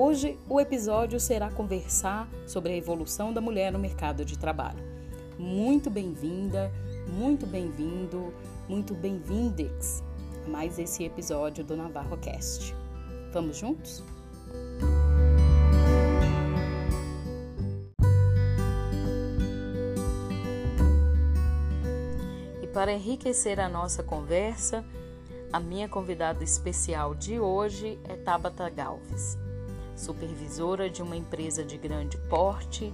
Hoje o episódio será conversar sobre a evolução da mulher no mercado de trabalho. Muito bem-vinda, muito bem-vindo, muito bem-vindex a mais esse episódio do Navarro Cast. Vamos juntos? E para enriquecer a nossa conversa, a minha convidada especial de hoje é Tabata Galves, supervisora de uma empresa de grande porte,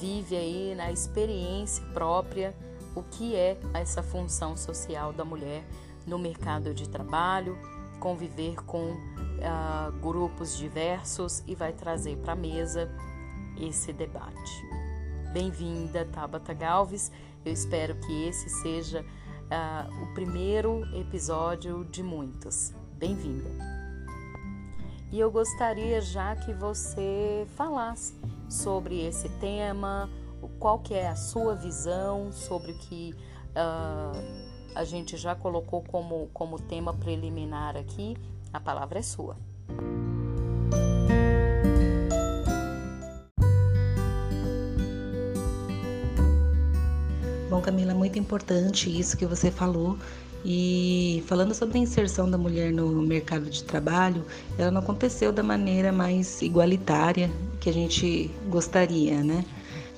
vive aí na experiência própria o que é essa função social da mulher no mercado de trabalho, conviver com uh, grupos diversos e vai trazer para a mesa esse debate. Bem-vinda, Tabata Galves. Eu espero que esse seja uh, o primeiro episódio de muitos. Bem-vinda. E eu gostaria já que você falasse sobre esse tema, qual que é a sua visão sobre o que uh, a gente já colocou como, como tema preliminar aqui. A palavra é sua. Bom, Camila, muito importante isso que você falou. E falando sobre a inserção da mulher no mercado de trabalho, ela não aconteceu da maneira mais igualitária que a gente gostaria, né?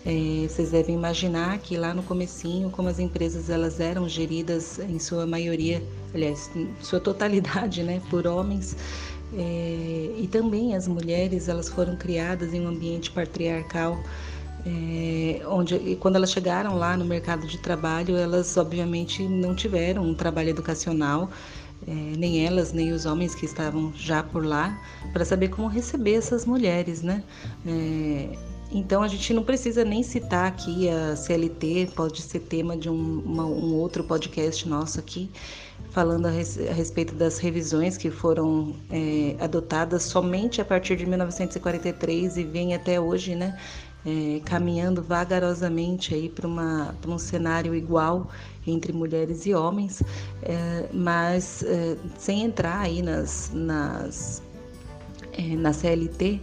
É, vocês devem imaginar que lá no comecinho, como as empresas elas eram geridas em sua maioria, aliás, sua totalidade, né, por homens, é, e também as mulheres elas foram criadas em um ambiente patriarcal é, onde quando elas chegaram lá no mercado de trabalho, elas obviamente não tiveram um trabalho educacional, é, nem elas, nem os homens que estavam já por lá, para saber como receber essas mulheres, né? É, então a gente não precisa nem citar aqui a CLT, pode ser tema de um, uma, um outro podcast nosso aqui, falando a, res, a respeito das revisões que foram é, adotadas somente a partir de 1943 e vem até hoje, né? É, caminhando vagarosamente aí para um cenário igual entre mulheres e homens, é, mas é, sem entrar aí nas, nas é, na CLT,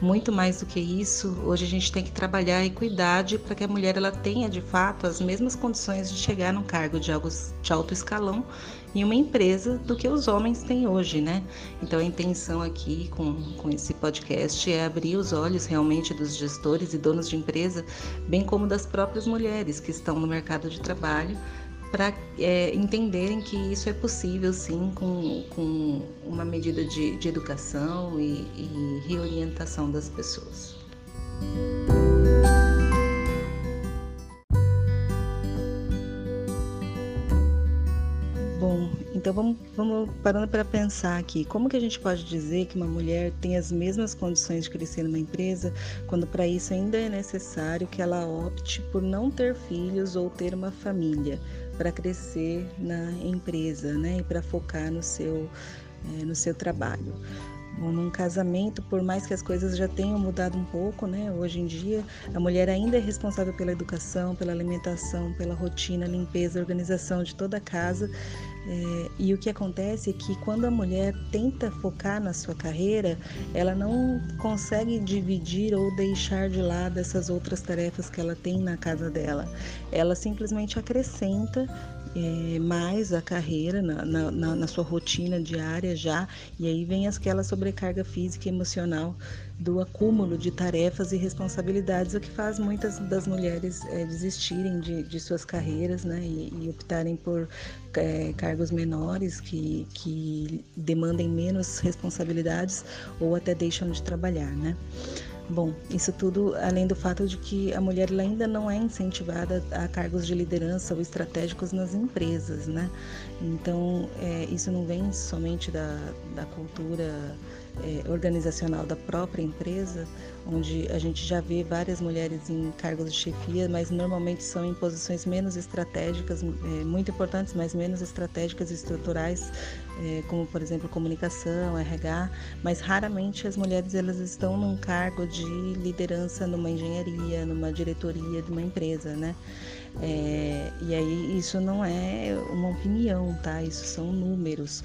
muito mais do que isso, hoje a gente tem que trabalhar a equidade para que a mulher ela tenha de fato as mesmas condições de chegar num cargo de, de alto escalão em uma empresa do que os homens têm hoje, né? Então a intenção aqui com, com esse podcast é abrir os olhos realmente dos gestores e donos de empresa, bem como das próprias mulheres que estão no mercado de trabalho, para é, entenderem que isso é possível sim com, com uma medida de, de educação e, e reorientação das pessoas. Bom, então vamos, vamos parando para pensar aqui. Como que a gente pode dizer que uma mulher tem as mesmas condições de crescer numa empresa, quando para isso ainda é necessário que ela opte por não ter filhos ou ter uma família para crescer na empresa, né? E para focar no seu, é, no seu trabalho. Bom, num casamento, por mais que as coisas já tenham mudado um pouco, né? Hoje em dia, a mulher ainda é responsável pela educação, pela alimentação, pela rotina, limpeza, organização de toda a casa. É, e o que acontece é que quando a mulher tenta focar na sua carreira, ela não consegue dividir ou deixar de lado essas outras tarefas que ela tem na casa dela. Ela simplesmente acrescenta é, mais a carreira na, na, na, sua rotina diária já, e aí vem aquela sobrecarga física e emocional do acúmulo de tarefas e responsabilidades, o que faz muitas das mulheres é, desistirem de, de, suas carreiras né, e, e optarem por é, cargos menores que, que demandem menos responsabilidades ou até deixam de trabalhar. Né? Bom, isso tudo além do fato de que a mulher ainda não é incentivada a cargos de liderança ou estratégicos nas empresas, né? Então, é, isso não vem somente da, da cultura é, organizacional da própria empresa, onde a gente já vê várias mulheres em cargos de chefia, mas normalmente são em posições menos estratégicas, é, muito importantes, mas menos estratégicas e estruturais, é, como por exemplo comunicação, RH, mas raramente as mulheres elas estão num cargo de liderança numa engenharia, numa diretoria de uma empresa, né? É, e aí isso não é uma opinião, tá? Isso são números.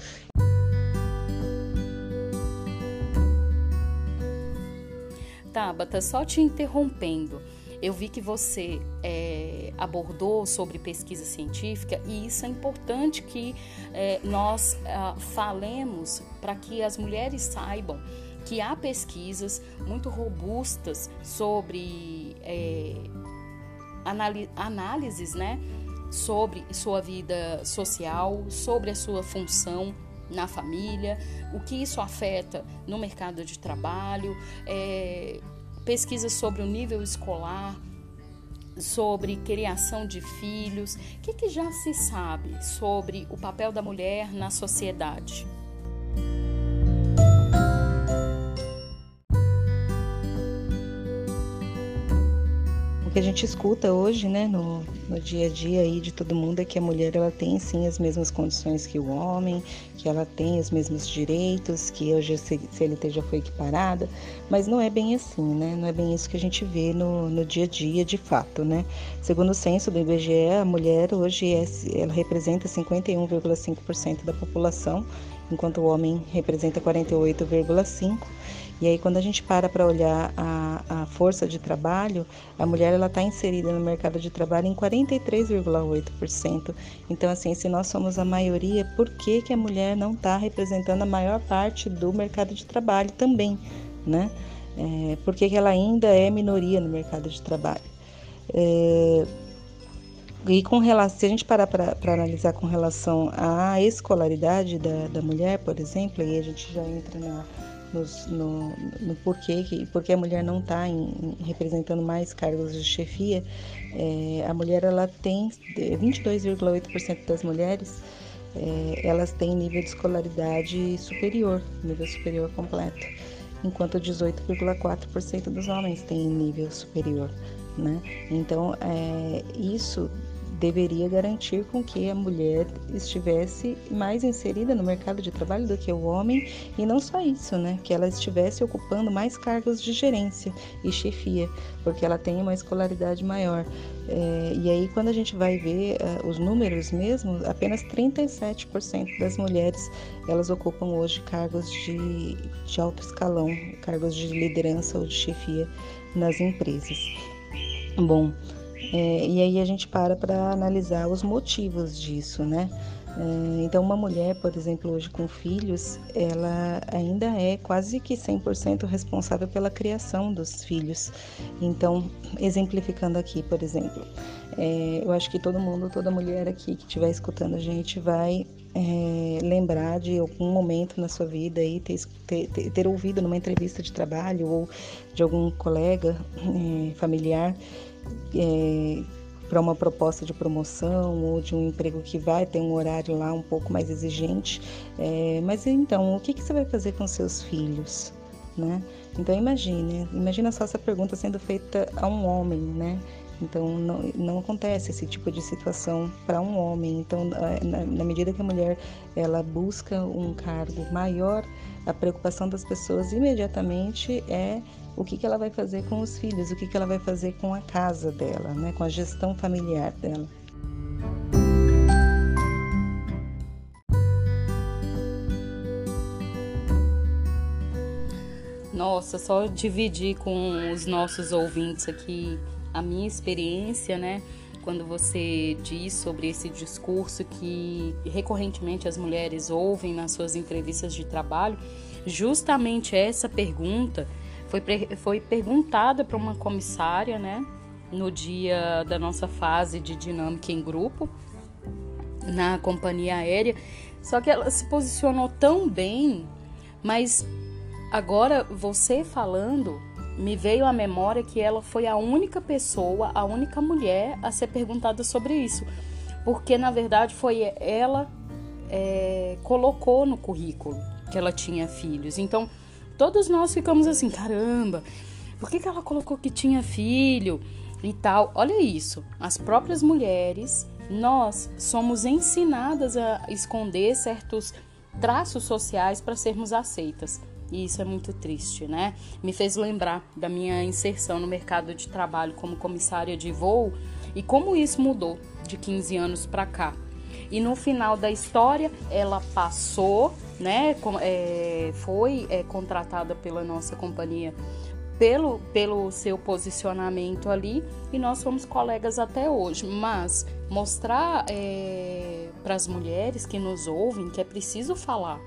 Tabata, só te interrompendo. Eu vi que você é, abordou sobre pesquisa científica e isso é importante que é, nós ah, falemos para que as mulheres saibam que há pesquisas muito robustas sobre é, análises, né, sobre sua vida social, sobre a sua função na família, o que isso afeta no mercado de trabalho, é, pesquisas sobre o nível escolar, sobre criação de filhos. O que, que já se sabe sobre o papel da mulher na sociedade? A gente escuta hoje, né, no, no dia a dia aí de todo mundo é que a mulher ela tem sim as mesmas condições que o homem, que ela tem os mesmos direitos, que hoje a CLT já foi equiparada, mas não é bem assim, né? Não é bem isso que a gente vê no, no dia a dia de fato, né? Segundo o censo do IBGE, a mulher hoje é, ela representa 51,5% da população, enquanto o homem representa 48,5%. E aí, quando a gente para para olhar a, a, força de trabalho, a mulher ela está inserida no mercado de trabalho em 43,8%. Então, assim, se nós somos a maioria, por que, que a mulher não está representando a maior parte do mercado de trabalho também, né? É, por que, que ela ainda é minoria no mercado de trabalho? É, e com relação, se a gente parar para analisar com relação à escolaridade da, da mulher, por exemplo, aí a gente já entra na nos, no, no porquê que porque a mulher não está representando mais cargos de chefia, é, a mulher ela tem 22,8% das mulheres é, elas têm nível de escolaridade superior, nível superior completo, enquanto 18,4% dos homens têm nível superior, né? Então é, isso deveria garantir com que a mulher estivesse mais inserida no mercado de trabalho do que o homem e não só isso, né, que ela estivesse ocupando mais cargos de gerência e chefia, porque ela tem uma escolaridade maior. É, e aí, quando a gente vai ver uh, os números mesmo, apenas 37% das mulheres elas ocupam hoje cargos de, de alto escalão, cargos de liderança ou de chefia nas empresas. Bom, é, e aí a gente para para analisar os motivos disso, né? É, então, uma mulher, por exemplo, hoje com filhos, ela ainda é quase que 100% responsável pela criação dos filhos. Então, exemplificando aqui, por exemplo, é, eu acho que todo mundo, toda mulher aqui que estiver escutando a gente vai é, lembrar de algum momento na sua vida e ter, ter, ter, ouvido numa entrevista de trabalho ou de algum colega é, familiar é, para uma proposta de promoção ou de um emprego que vai ter um horário lá um pouco mais exigente. É, mas então, o que, que você vai fazer com seus filhos? Né? Então imagine, imagina só essa pergunta sendo feita a um homem, né? Então não, não acontece esse tipo de situação para um homem. Então na, na, medida que a mulher ela busca um cargo maior, a preocupação das pessoas imediatamente é o que, que ela vai fazer com os filhos, o que, que ela vai fazer com a casa dela, né, com a gestão familiar dela. Nossa, só dividir com os nossos ouvintes aqui a minha experiência, né? Quando você diz sobre esse discurso que recorrentemente as mulheres ouvem nas suas entrevistas de trabalho, justamente essa pergunta foi, foi perguntada para uma comissária, né, no dia da nossa fase de dinâmica em grupo, na companhia aérea. Só que ela se posicionou tão bem, mas agora você falando, me veio à memória que ela foi a única pessoa, a única mulher a ser perguntada sobre isso. Porque na verdade foi ela é, colocou no currículo que ela tinha filhos. Então todos nós ficamos assim, caramba, por que, que ela colocou que tinha filho e tal? Olha isso, as próprias mulheres, nós somos ensinadas a esconder certos traços sociais para sermos aceitas. E isso é muito triste, né? Me fez lembrar da minha inserção no mercado de trabalho como comissária de voo e como isso mudou de 15 anos para cá. E no final da história, ela passou né, é, foi é, contratada pela nossa companhia pelo, pelo seu posicionamento ali e nós fomos colegas até hoje. Mas mostrar é, para as mulheres que nos ouvem que é preciso falar,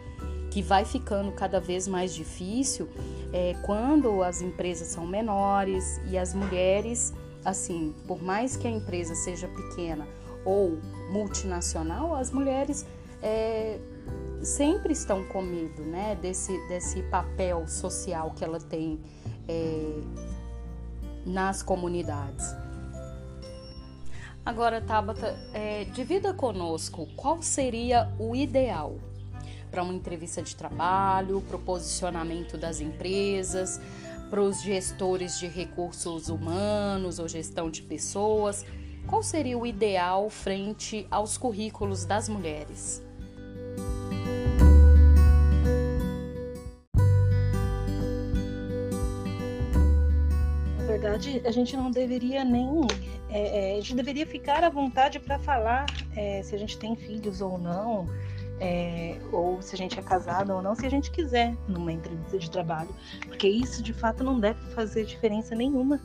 que vai ficando cada vez mais difícil é, quando as empresas são menores e as mulheres, assim, por mais que a empresa seja pequena ou multinacional, as mulheres é, sempre estão com medo né, desse, desse papel social que ela tem é, nas comunidades. Agora, Tabata, é, divida conosco qual seria o ideal para uma entrevista de trabalho, para o posicionamento das empresas, para os gestores de recursos humanos ou gestão de pessoas. Qual seria o ideal frente aos currículos das mulheres? verdade, a gente não deveria nem. É, é, a gente deveria ficar à vontade para falar é, se a gente tem filhos ou não, é, ou se a gente é casado ou não, se a gente quiser, numa entrevista de trabalho. Porque isso, de fato, não deve fazer diferença nenhuma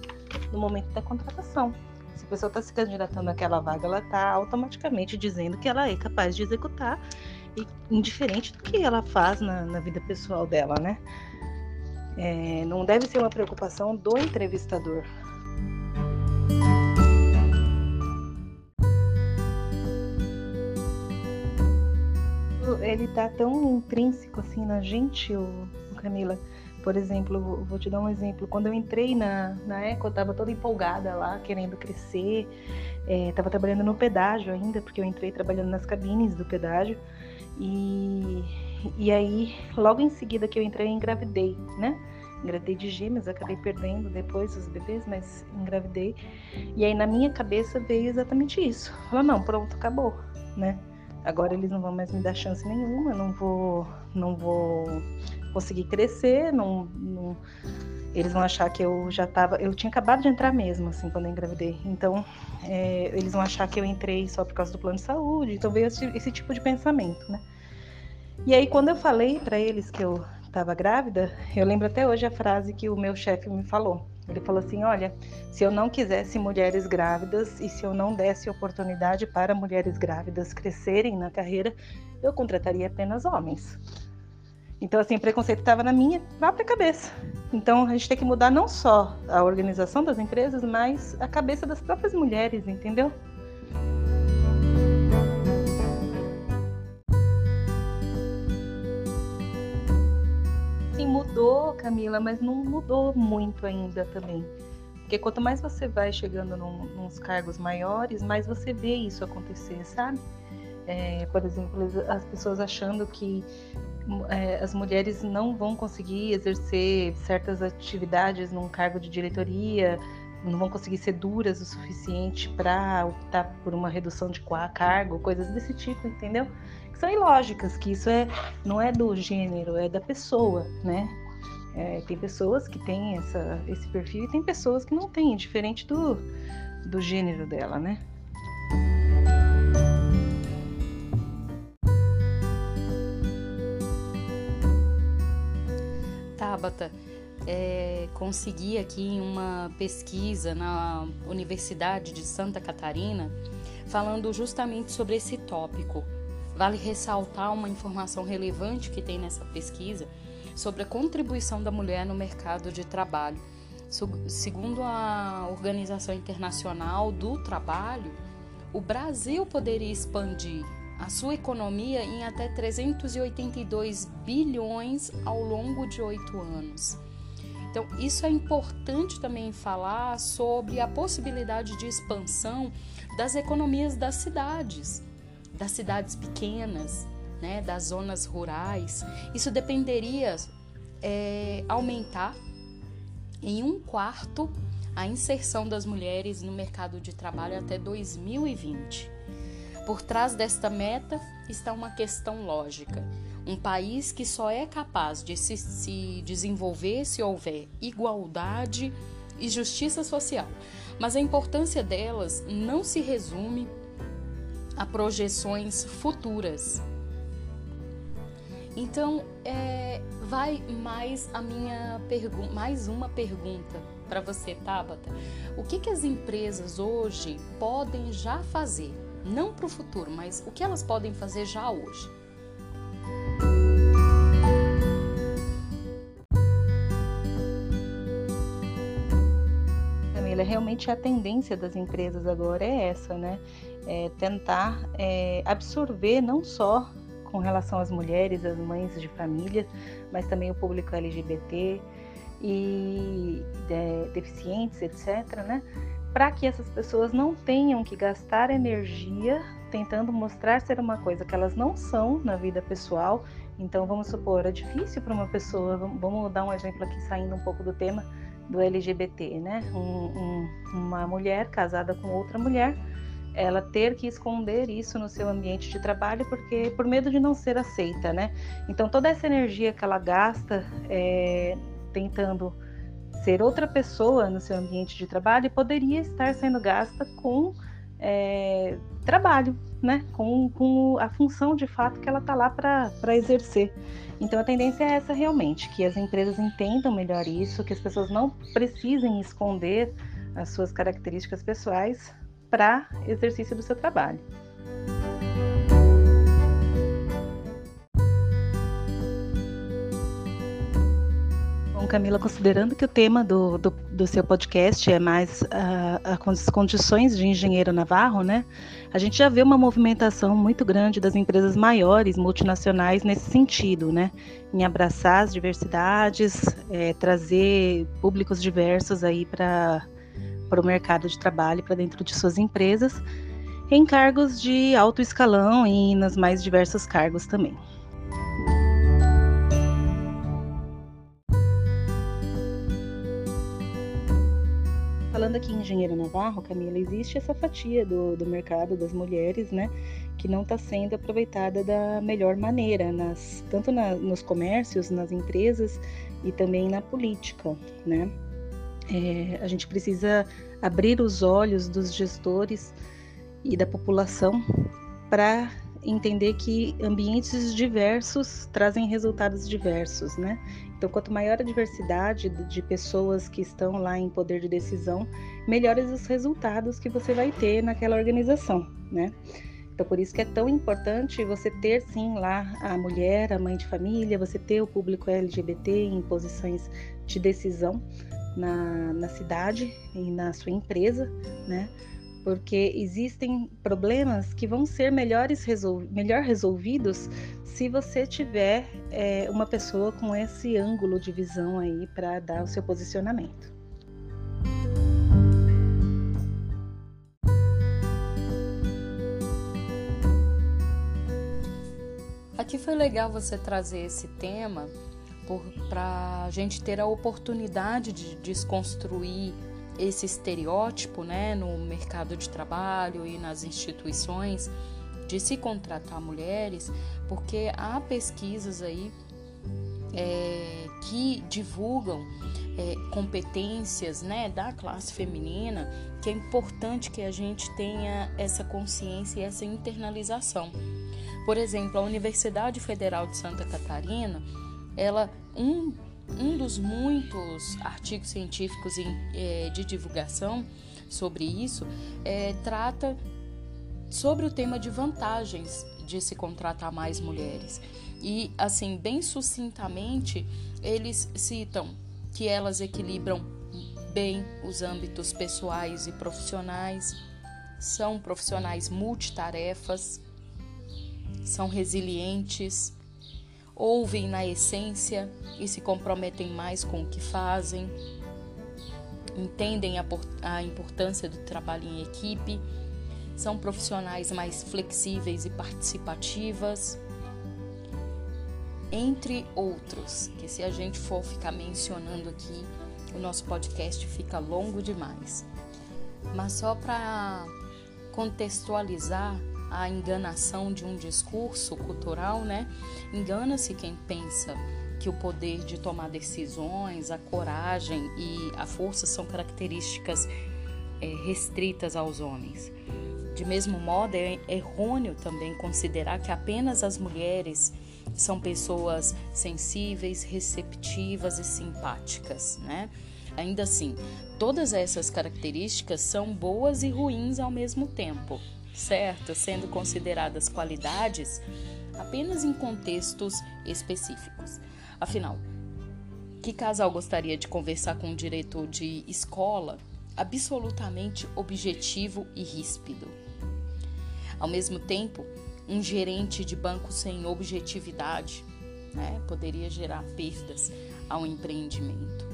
no momento da contratação. Se a pessoa está se candidatando àquela vaga, ela está automaticamente dizendo que ela é capaz de executar, e indiferente do que ela faz na, na vida pessoal dela, né? É, não deve ser uma preocupação do entrevistador. Ele está tão intrínseco assim na gente, o, Camila. Por exemplo, vou te dar um exemplo. Quando eu entrei na, na Eco, eu estava toda empolgada lá, querendo crescer. É, trabalhando no pedágio ainda, porque eu entrei trabalhando nas cabines do pedágio. E e aí, logo em seguida que eu entrei, eu engravidei, né? Engravidei de gêmeos, acabei perdendo depois os bebês, mas engravidei. E aí na minha cabeça veio exatamente isso. Falou, não, pronto, acabou, né? Agora eles não vão mais me dar chance nenhuma, não vou, não vou conseguir crescer, não, não eles vão achar que eu já estava, eu tinha acabado de entrar mesmo, assim, quando eu engravidei. Então, é, eles vão achar que eu entrei só por causa do plano de saúde. Então veio esse, esse tipo de pensamento, né? E aí, quando eu falei para eles que eu estava grávida, eu lembro até hoje a frase que o meu chefe me falou. Ele falou assim: Olha, se eu não quisesse mulheres grávidas e se eu não desse oportunidade para mulheres grávidas crescerem na carreira, eu contrataria apenas homens. Então, assim, o preconceito estava na minha própria cabeça. Então, a gente tem que mudar não só a organização das empresas, mas a cabeça das próprias mulheres, entendeu? Mudou, Camila, mas não mudou muito ainda também. Porque quanto mais você vai chegando num, nos cargos maiores, mais você vê isso acontecer, sabe? É, por exemplo, as pessoas achando que é, as mulheres não vão conseguir exercer certas atividades num cargo de diretoria, não vão conseguir ser duras o suficiente para optar por uma redução de cargo, coisas desse tipo, entendeu? São ilógicas, que isso é, não é do gênero, é da pessoa, né? É, tem pessoas que têm essa, esse perfil e tem pessoas que não têm, diferente do, do gênero dela, né? Tabata, é, consegui aqui uma pesquisa na Universidade de Santa Catarina falando justamente sobre esse tópico. Vale ressaltar uma informação relevante que tem nessa pesquisa sobre a contribuição da mulher no mercado de trabalho. Segundo a Organização Internacional do Trabalho, o Brasil poderia expandir a sua economia em até 382 bilhões ao longo de oito anos. Então, isso é importante também falar sobre a possibilidade de expansão das economias das cidades, das cidades pequenas, né, das zonas rurais, isso dependeria é, aumentar em um quarto a inserção das mulheres no mercado de trabalho até 2020. Por trás desta meta está uma questão lógica. Um país que só é capaz de se, se desenvolver se houver igualdade e justiça social. Mas a importância delas não se resume a projeções futuras, então, é, vai mais a minha pergunta, mais uma pergunta para você, Tabata. O que, que as empresas hoje podem já fazer? Não para o futuro, mas o que elas podem fazer já hoje? Realmente a tendência das empresas agora é essa, né? É tentar é, absorver não só com relação às mulheres, às mães de família, mas também o público LGBT e é, deficientes, etc., né? Para que essas pessoas não tenham que gastar energia tentando mostrar ser uma coisa que elas não são na vida pessoal. Então, vamos supor, é difícil para uma pessoa, vamos dar um exemplo aqui saindo um pouco do tema do LGBT, né? Um, um, uma mulher casada com outra mulher ela ter que esconder isso no seu ambiente de trabalho porque por medo de não ser aceita, né? Então toda essa energia que ela gasta é, tentando ser outra pessoa no seu ambiente de trabalho poderia estar sendo gasta com é, trabalho, né? Com, com a função de fato que ela está lá para exercer. Então a tendência é essa realmente, que as empresas entendam melhor isso, que as pessoas não precisem esconder as suas características pessoais para exercício do seu trabalho. Camila, considerando que o tema do, do, do seu podcast é mais uh, as condições de engenheiro navarro, né? A gente já vê uma movimentação muito grande das empresas maiores, multinacionais, nesse sentido, né? Em abraçar as diversidades, é, trazer públicos diversos aí para o mercado de trabalho, para dentro de suas empresas, em cargos de alto escalão e nos mais diversos cargos também. Falando aqui em Engenheiro Navarro, Camila, existe essa fatia do, do mercado das mulheres, né, que não está sendo aproveitada da melhor maneira, nas, tanto na, nos comércios, nas empresas e também na política, né? É, a gente precisa abrir os olhos dos gestores e da população para entender que ambientes diversos trazem resultados diversos, né? Então, quanto maior a diversidade de pessoas que estão lá em poder de decisão, melhores os resultados que você vai ter naquela organização, né? Então, por isso que é tão importante você ter sim lá a mulher, a mãe de família, você ter o público LGBT em posições de decisão, na, na cidade e na sua empresa, né? Porque existem problemas que vão ser melhores resol melhor resolvidos se você tiver é, uma pessoa com esse ângulo de visão aí para dar o seu posicionamento. Aqui foi legal você trazer esse tema para a gente ter a oportunidade de desconstruir esse estereótipo né, no mercado de trabalho e nas instituições de se contratar mulheres, porque há pesquisas aí é, que divulgam é, competências né, da classe feminina, que é importante que a gente tenha essa consciência e essa internalização. Por exemplo, a Universidade Federal de Santa Catarina ela um, um dos muitos artigos científicos é, de divulgação sobre isso é, trata sobre o tema de vantagens de se contratar mais mulheres. E, assim, bem sucintamente, eles citam que elas equilibram bem os âmbitos pessoais e profissionais, são profissionais multitarefas, são resilientes, ouvem na essência e se comprometem mais com o que fazem, entendem a, a importância do trabalho em equipe, são profissionais mais flexíveis e participativas, entre outros, que se a gente for ficar mencionando aqui, o nosso podcast fica longo demais. Mas só para contextualizar, a enganação de um discurso cultural, né? Engana-se quem pensa que o poder de tomar decisões, a coragem e a força são características é, restritas aos homens. De mesmo modo, é errôneo também considerar que apenas as mulheres são pessoas sensíveis, receptivas e simpáticas, né? Ainda assim, todas essas características são boas e ruins ao mesmo tempo, certo? Sendo consideradas qualidades apenas em contextos específicos. Afinal, que casal gostaria de conversar com um diretor de escola absolutamente objetivo e ríspido? Ao mesmo tempo, um gerente de banco sem objetividade né, poderia gerar perdas ao empreendimento.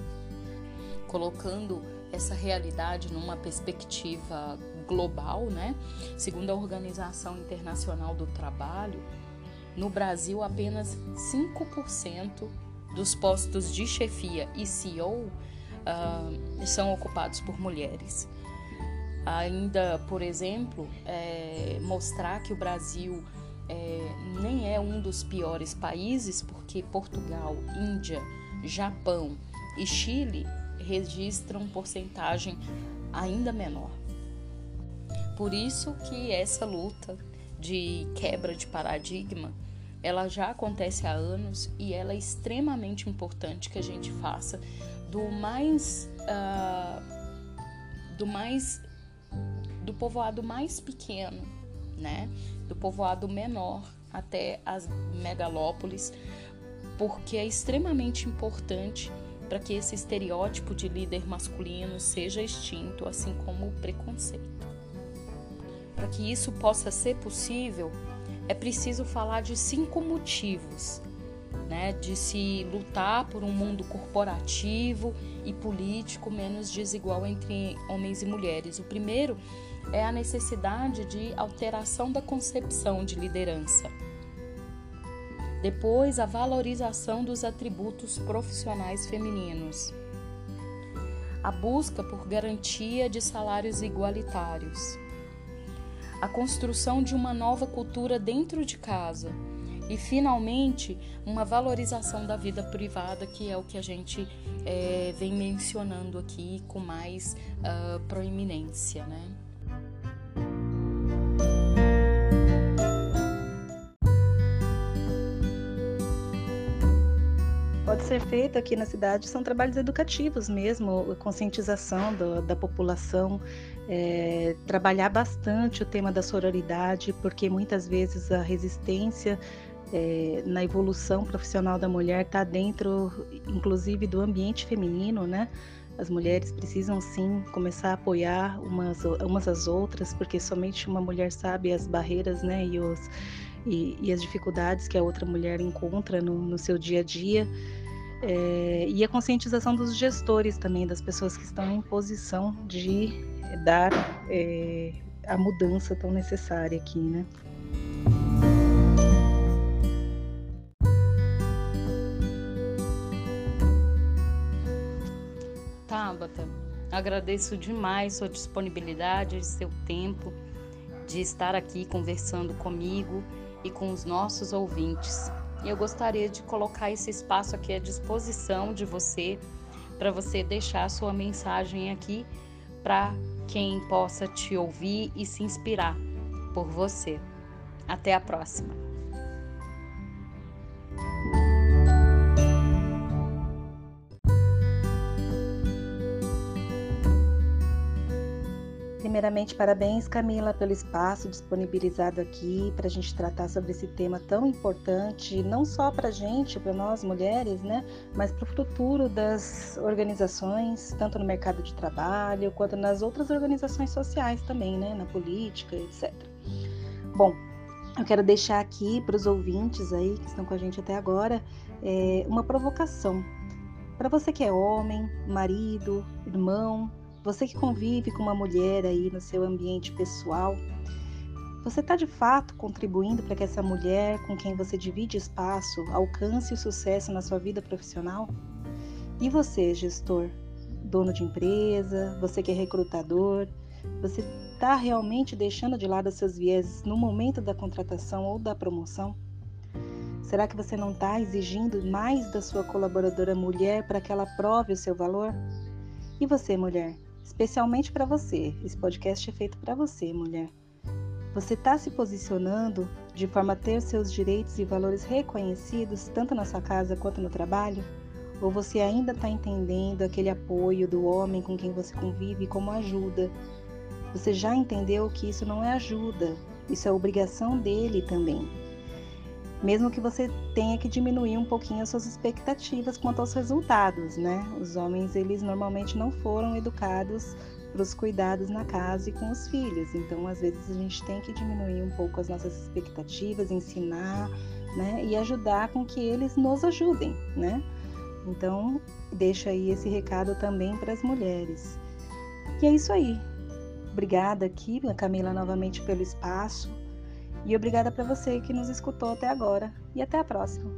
Colocando essa realidade numa perspectiva global, né? Segundo a Organização Internacional do Trabalho, no Brasil apenas 5% dos postos de chefia e CEO uh, ah, são ocupados por mulheres. Ainda, por exemplo, é, mostrar que o Brasil é, nem é um dos piores países, porque Portugal, Índia, Japão e Chile registram porcentagem ainda menor. Por isso que essa luta de quebra de paradigma ela já acontece há anos e ela é extremamente importante que a gente faça do mais uh, do mais do povoado mais pequeno, né? Do povoado menor até as megalópolis, porque é extremamente importante para que esse estereótipo de líder masculino seja extinto, assim como o preconceito. Para que isso possa ser possível, é preciso falar de cinco motivos né, de se lutar por um mundo corporativo e político menos desigual entre homens e mulheres. O primeiro é a necessidade de alteração da concepção de liderança. Depois, a valorização dos atributos profissionais femininos. A busca por garantia de salários igualitários. A construção de uma nova cultura dentro de casa e finalmente uma valorização da vida privada, que é o que a gente é, vem mencionando aqui com mais uh, proeminência, né? pode ser feito aqui na cidade são trabalhos educativos mesmo, conscientização do, da população, é, trabalhar bastante o tema da sororidade, porque muitas vezes a resistência é, na evolução profissional da mulher está dentro, inclusive, do ambiente feminino, né? As mulheres precisam sim começar a apoiar umas, umas às outras, porque somente uma mulher sabe as barreiras, né? E, os, e, e as dificuldades que a outra mulher encontra no, no seu dia a dia. É, e a conscientização dos gestores também, das pessoas que estão em posição de dar é, a mudança tão necessária aqui, né? Tabata, agradeço demais sua disponibilidade, seu tempo de estar aqui conversando comigo e com os nossos ouvintes. E eu gostaria de colocar esse espaço aqui à disposição de você, para você deixar sua mensagem aqui para quem possa te ouvir e se inspirar por você. Até a próxima! Primeiramente, parabéns, Camila, pelo espaço disponibilizado aqui para a gente tratar sobre esse tema tão importante, não só para a gente, para nós mulheres, né, mas para o futuro das organizações, tanto no mercado de trabalho quanto nas outras organizações sociais também, né, na política, etc. Bom, eu quero deixar aqui para os ouvintes aí que estão com a gente até agora é, uma provocação. Para você que é homem, marido, irmão, você que convive com uma mulher aí no seu ambiente pessoal, você está de fato contribuindo para que essa mulher com quem você divide espaço alcance o sucesso na sua vida profissional? E você, gestor, dono de empresa, você que é recrutador, você está realmente deixando de lado seus vieses no momento da contratação ou da promoção? Será que você não está exigindo mais da sua colaboradora mulher para que ela prove o seu valor? E você, mulher? Especialmente para você. Esse podcast é feito para você, mulher. Você está se posicionando de forma a ter seus direitos e valores reconhecidos, tanto na sua casa quanto no trabalho? Ou você ainda está entendendo aquele apoio do homem com quem você convive como ajuda? Você já entendeu que isso não é ajuda, isso é obrigação dele também. Mesmo que você tenha que diminuir um pouquinho as suas expectativas quanto aos resultados, né? Os homens, eles normalmente não foram educados para os cuidados na casa e com os filhos. Então, às vezes, a gente tem que diminuir um pouco as nossas expectativas, ensinar, né? E ajudar com que eles nos ajudem, né? Então, deixa aí esse recado também para as mulheres. E é isso aí. Obrigada aqui, Camila, novamente pelo espaço. E obrigada para você que nos escutou até agora. E até a próxima.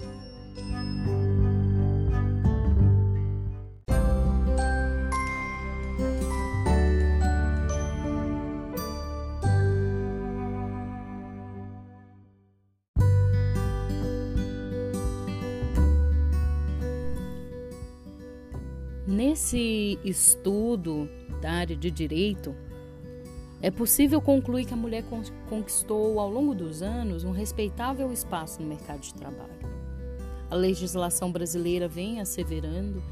Nesse estudo da área de direito, é possível concluir que a mulher conquistou ao longo dos anos um respeitável espaço no mercado de trabalho. A legislação brasileira vem asseverando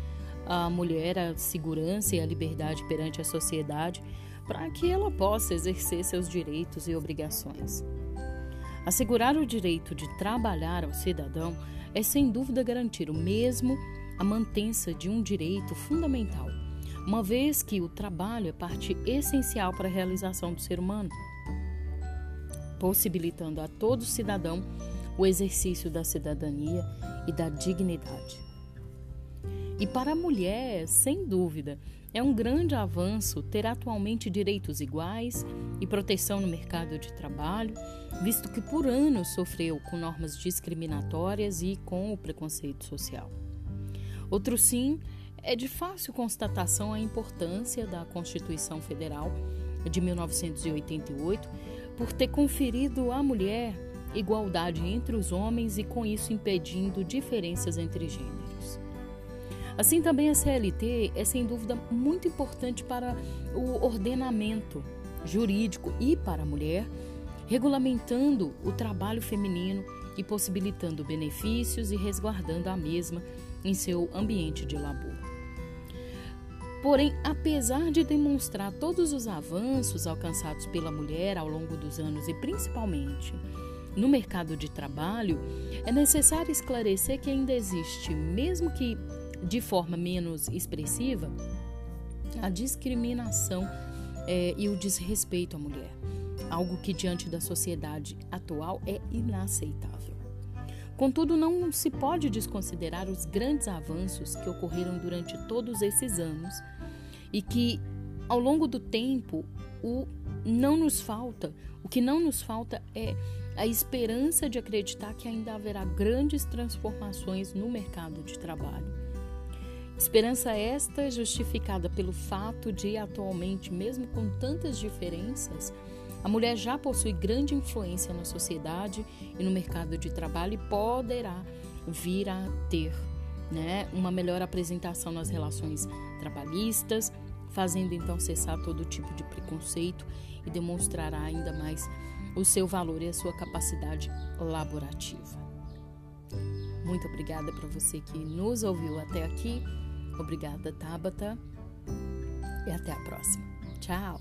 a mulher a segurança e a liberdade perante a sociedade para que ela possa exercer seus direitos e obrigações. Assegurar o direito de trabalhar ao cidadão é sem dúvida garantir o mesmo a mantença de um direito fundamental uma vez que o trabalho é parte essencial para a realização do ser humano, possibilitando a todo cidadão o exercício da cidadania e da dignidade. E para a mulher, sem dúvida, é um grande avanço ter atualmente direitos iguais e proteção no mercado de trabalho, visto que por anos sofreu com normas discriminatórias e com o preconceito social. Outro sim é de fácil constatação a importância da Constituição Federal de 1988 por ter conferido à mulher igualdade entre os homens e com isso impedindo diferenças entre gêneros. Assim também a CLT é sem dúvida muito importante para o ordenamento jurídico e para a mulher, regulamentando o trabalho feminino e possibilitando benefícios e resguardando a mesma em seu ambiente de labor. Porém, apesar de demonstrar todos os avanços alcançados pela mulher ao longo dos anos e principalmente no mercado de trabalho, é necessário esclarecer que ainda existe, mesmo que de forma menos expressiva, a discriminação é, e o desrespeito à mulher, algo que diante da sociedade atual é inaceitável. Contudo, não se pode desconsiderar os grandes avanços que ocorreram durante todos esses anos e que ao longo do tempo o não nos falta, o que não nos falta é a esperança de acreditar que ainda haverá grandes transformações no mercado de trabalho. Esperança esta justificada pelo fato de atualmente, mesmo com tantas diferenças, a mulher já possui grande influência na sociedade e no mercado de trabalho e poderá vir a ter né, uma melhor apresentação nas relações trabalhistas, fazendo então cessar todo tipo de preconceito e demonstrará ainda mais o seu valor e a sua capacidade laborativa. Muito obrigada para você que nos ouviu até aqui. Obrigada, Tabata. E até a próxima. Tchau!